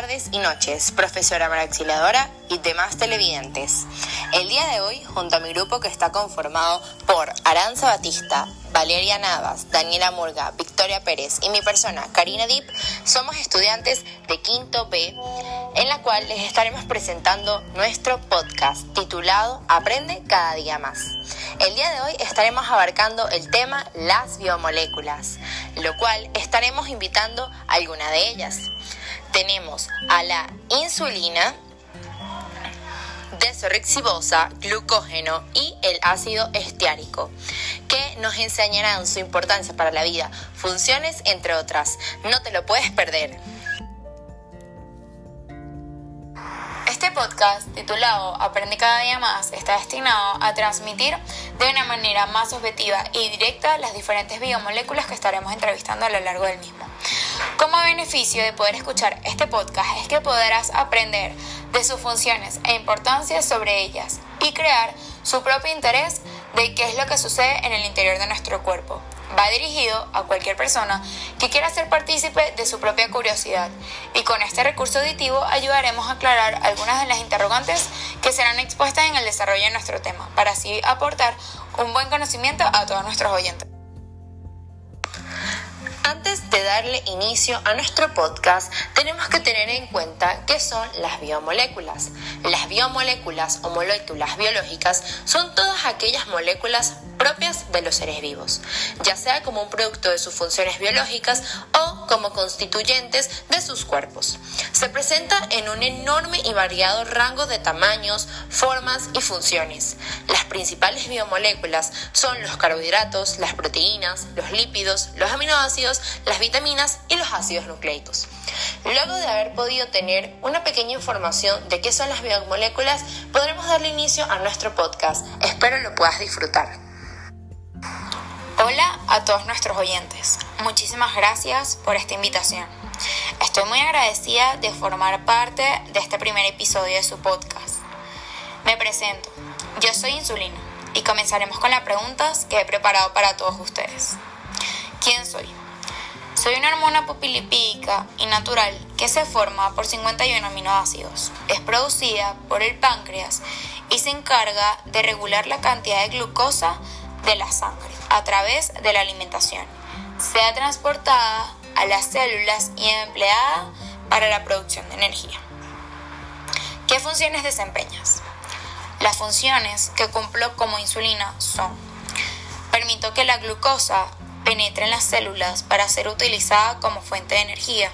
tardes y noches, profesora Auxiliadora y demás televidentes. El día de hoy, junto a mi grupo que está conformado por Aranza Batista, Valeria Navas, Daniela Murga, Victoria Pérez y mi persona, Karina Dip, somos estudiantes de Quinto B, en la cual les estaremos presentando nuestro podcast titulado Aprende cada día más. El día de hoy estaremos abarcando el tema las biomoléculas, lo cual estaremos invitando a alguna de ellas. Tenemos a la insulina, desoxiribosa, glucógeno y el ácido estiárico, que nos enseñarán su importancia para la vida, funciones, entre otras. No te lo puedes perder. Este podcast, titulado Aprende cada día más, está destinado a transmitir de una manera más objetiva y directa las diferentes biomoléculas que estaremos entrevistando a lo largo del mismo. Como beneficio de poder escuchar este podcast es que podrás aprender de sus funciones e importancia sobre ellas y crear su propio interés de qué es lo que sucede en el interior de nuestro cuerpo. Va dirigido a cualquier persona que quiera ser partícipe de su propia curiosidad y con este recurso auditivo ayudaremos a aclarar algunas de las interrogantes que serán expuestas en el desarrollo de nuestro tema para así aportar un buen conocimiento a todos nuestros oyentes. Antes de darle inicio a nuestro podcast, tenemos que tener en cuenta qué son las biomoléculas. Las biomoléculas o moléculas biológicas son todas aquellas moléculas propias de los seres vivos, ya sea como un producto de sus funciones biológicas o como constituyentes de sus cuerpos. Se presenta en un enorme y variado rango de tamaños, formas y funciones. Las principales biomoléculas son los carbohidratos, las proteínas, los lípidos, los aminoácidos, las vitaminas y los ácidos nucleicos. Luego de haber podido tener una pequeña información de qué son las biomoléculas, podremos darle inicio a nuestro podcast. Espero lo puedas disfrutar. Hola a todos nuestros oyentes. Muchísimas gracias por esta invitación. Estoy muy agradecida de formar parte de este primer episodio de su podcast. Me presento. Yo soy Insulina y comenzaremos con las preguntas que he preparado para todos ustedes. ¿Quién soy? Soy una hormona pupilipídica y natural que se forma por 51 aminoácidos. Es producida por el páncreas y se encarga de regular la cantidad de glucosa de la sangre a través de la alimentación. Sea transportada a las células y empleada para la producción de energía. ¿Qué funciones desempeñas? Las funciones que cumplo como insulina son permito que la glucosa penetre en las células para ser utilizada como fuente de energía.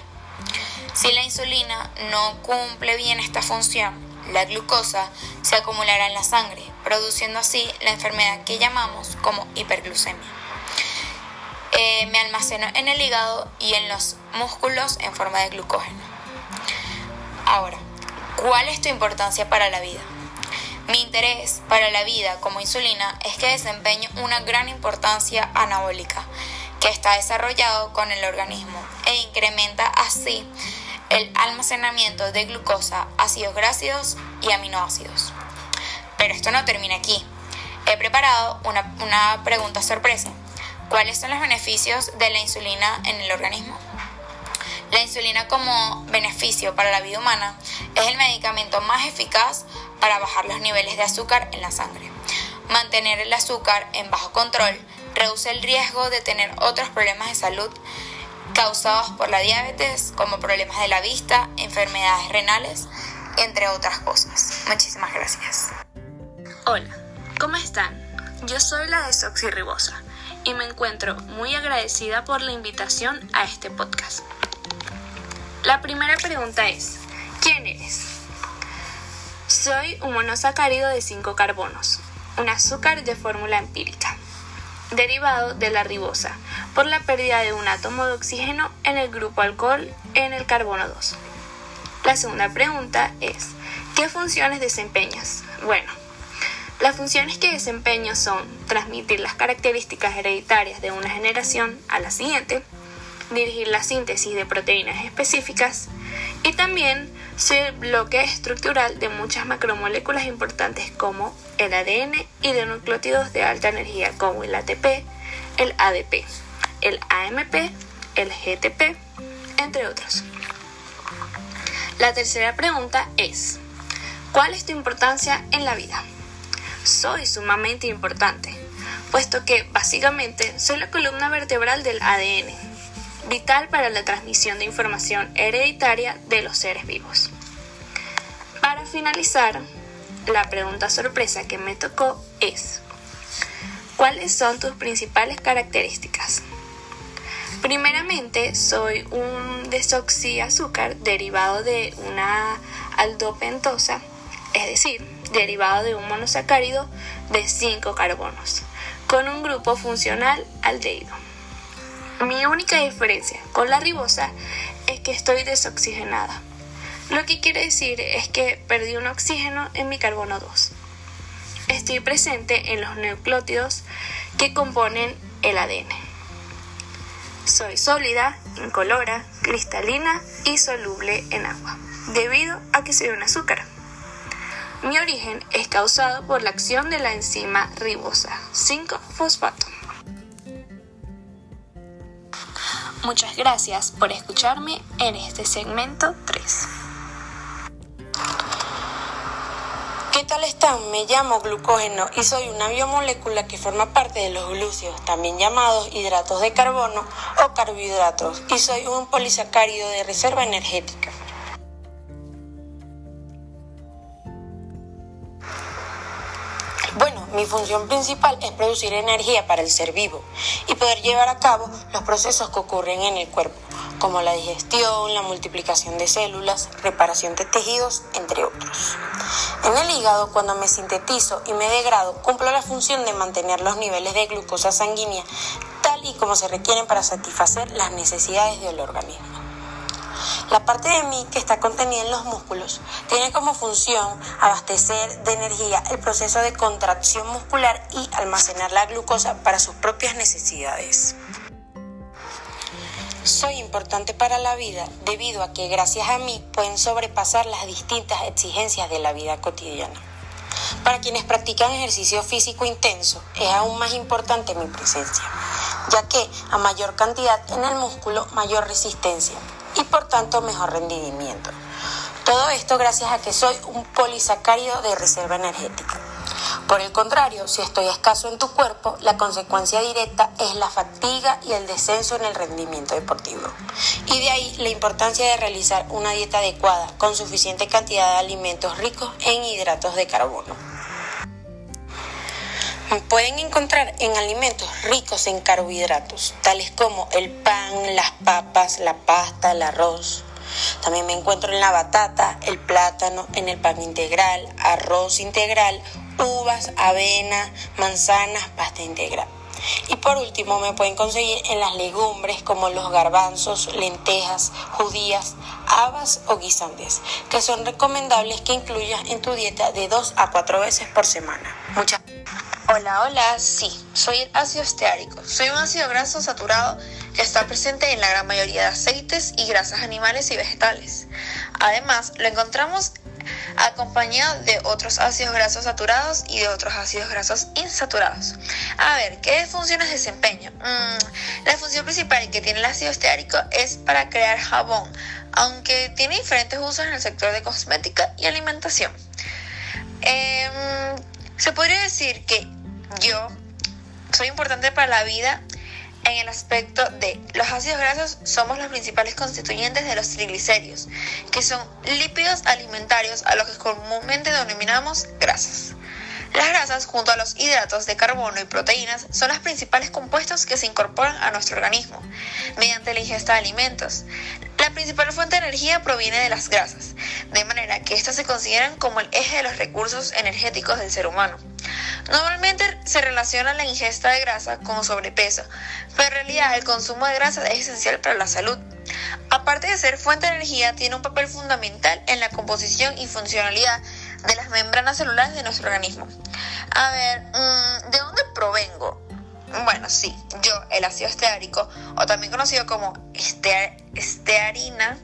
Si la insulina no cumple bien esta función, la glucosa se acumulará en la sangre, produciendo así la enfermedad que llamamos como hiperglucemia. Eh, me almaceno en el hígado y en los músculos en forma de glucógeno. Ahora, ¿cuál es tu importancia para la vida? Mi interés para la vida como insulina es que desempeñe una gran importancia anabólica que está desarrollado con el organismo e incrementa así el almacenamiento de glucosa, ácidos grasos y aminoácidos. Pero esto no termina aquí. He preparado una, una pregunta sorpresa. ¿Cuáles son los beneficios de la insulina en el organismo? La insulina como beneficio para la vida humana es el medicamento más eficaz para bajar los niveles de azúcar en la sangre. Mantener el azúcar en bajo control reduce el riesgo de tener otros problemas de salud causados por la diabetes, como problemas de la vista, enfermedades renales, entre otras cosas. Muchísimas gracias. Hola, ¿cómo están? Yo soy la desoxirribosa y me encuentro muy agradecida por la invitación a este podcast. La primera pregunta es, ¿quién eres? Soy un monosacárido de 5 carbonos, un azúcar de fórmula empírica derivado de la ribosa, por la pérdida de un átomo de oxígeno en el grupo alcohol en el carbono 2. La segunda pregunta es, ¿qué funciones desempeñas? Bueno, las funciones que desempeño son transmitir las características hereditarias de una generación a la siguiente, dirigir la síntesis de proteínas específicas y también ser bloque estructural de muchas macromoléculas importantes como el ADN y de nucleótidos de alta energía como el ATP, el ADP, el AMP, el GTP, entre otros. La tercera pregunta es, ¿cuál es tu importancia en la vida? Soy sumamente importante, puesto que básicamente soy la columna vertebral del ADN, vital para la transmisión de información hereditaria de los seres vivos. Para finalizar, la pregunta sorpresa que me tocó es, ¿cuáles son tus principales características? Primeramente, soy un desoxiazúcar derivado de una aldopentosa, es decir, derivado de un monosacárido de 5 carbonos, con un grupo funcional aldehído. Mi única diferencia con la ribosa es que estoy desoxigenada, lo que quiere decir es que perdí un oxígeno en mi carbono 2. Estoy presente en los nucleótidos que componen el ADN. Soy sólida, incolora, cristalina y soluble en agua, debido a que soy un azúcar. Mi origen es causado por la acción de la enzima ribosa 5-fosfato. Muchas gracias por escucharme en este segmento 3. ¿Qué tal están? Me llamo glucógeno y soy una biomolécula que forma parte de los glúceos, también llamados hidratos de carbono o carbohidratos, y soy un polisacárido de reserva energética. Mi función principal es producir energía para el ser vivo y poder llevar a cabo los procesos que ocurren en el cuerpo, como la digestión, la multiplicación de células, reparación de tejidos, entre otros. En el hígado, cuando me sintetizo y me degrado, cumplo la función de mantener los niveles de glucosa sanguínea tal y como se requieren para satisfacer las necesidades del organismo. La parte de mí que está contenida en los músculos tiene como función abastecer de energía el proceso de contracción muscular y almacenar la glucosa para sus propias necesidades. Soy importante para la vida debido a que gracias a mí pueden sobrepasar las distintas exigencias de la vida cotidiana. Para quienes practican ejercicio físico intenso es aún más importante mi presencia, ya que a mayor cantidad en el músculo, mayor resistencia y por tanto mejor rendimiento. Todo esto gracias a que soy un polisacárido de reserva energética. Por el contrario, si estoy escaso en tu cuerpo, la consecuencia directa es la fatiga y el descenso en el rendimiento deportivo. Y de ahí la importancia de realizar una dieta adecuada con suficiente cantidad de alimentos ricos en hidratos de carbono. Pueden encontrar en alimentos ricos en carbohidratos, tales como el pan, las papas, la pasta, el arroz. También me encuentro en la batata, el plátano, en el pan integral, arroz integral, uvas, avena, manzanas, pasta integral. Y por último me pueden conseguir en las legumbres como los garbanzos, lentejas, judías, habas o guisantes, que son recomendables que incluyas en tu dieta de 2 a 4 veces por semana. Muchas Hola, hola, sí, soy el ácido esteárico. Soy un ácido graso saturado que está presente en la gran mayoría de aceites y grasas animales y vegetales. Además, lo encontramos acompañado de otros ácidos grasos saturados y de otros ácidos grasos insaturados. A ver, ¿qué funciones desempeña? Mm, la función principal que tiene el ácido esteárico es para crear jabón, aunque tiene diferentes usos en el sector de cosmética y alimentación. Em, se podría decir que yo soy importante para la vida en el aspecto de los ácidos grasos somos los principales constituyentes de los triglicéridos, que son lípidos alimentarios a los que comúnmente denominamos grasas. Las grasas, junto a los hidratos de carbono y proteínas, son los principales compuestos que se incorporan a nuestro organismo mediante la ingesta de alimentos. La principal fuente de energía proviene de las grasas, de manera que éstas se consideran como el eje de los recursos energéticos del ser humano. Normalmente se relaciona la ingesta de grasa con sobrepeso, pero en realidad el consumo de grasa es esencial para la salud. Aparte de ser fuente de energía, tiene un papel fundamental en la composición y funcionalidad de las membranas celulares de nuestro organismo. A ver, mm, ¿de dónde provengo? Bueno, sí, yo, el ácido esteárico, o también conocido como estearina,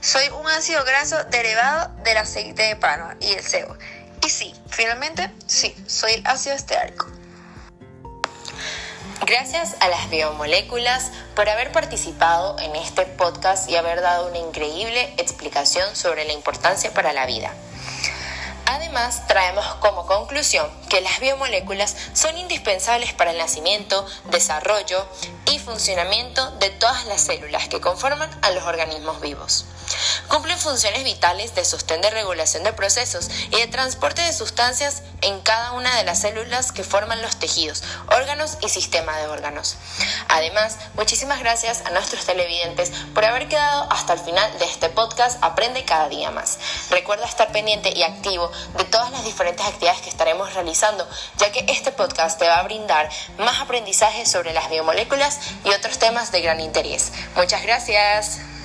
soy un ácido graso derivado del aceite de palma y el sebo. Y sí, finalmente, sí, soy el ácido esteárico. Gracias a las biomoléculas por haber participado en este podcast y haber dado una increíble explicación sobre la importancia para la vida. Además, traemos como conclusión que las biomoléculas son indispensables para el nacimiento, desarrollo y funcionamiento de todas las células que conforman a los organismos vivos. Cumplen funciones vitales de sostén de regulación de procesos y de transporte de sustancias en cada una de las células que forman los tejidos, órganos y sistema de órganos. Además, muchísimas gracias a nuestros televidentes por haber quedado hasta el final de este podcast Aprende cada día más. Recuerda estar pendiente y activo de todas las diferentes actividades que estaremos realizando, ya que este podcast te va a brindar más aprendizaje sobre las biomoléculas y otros temas de gran interés. Muchas gracias.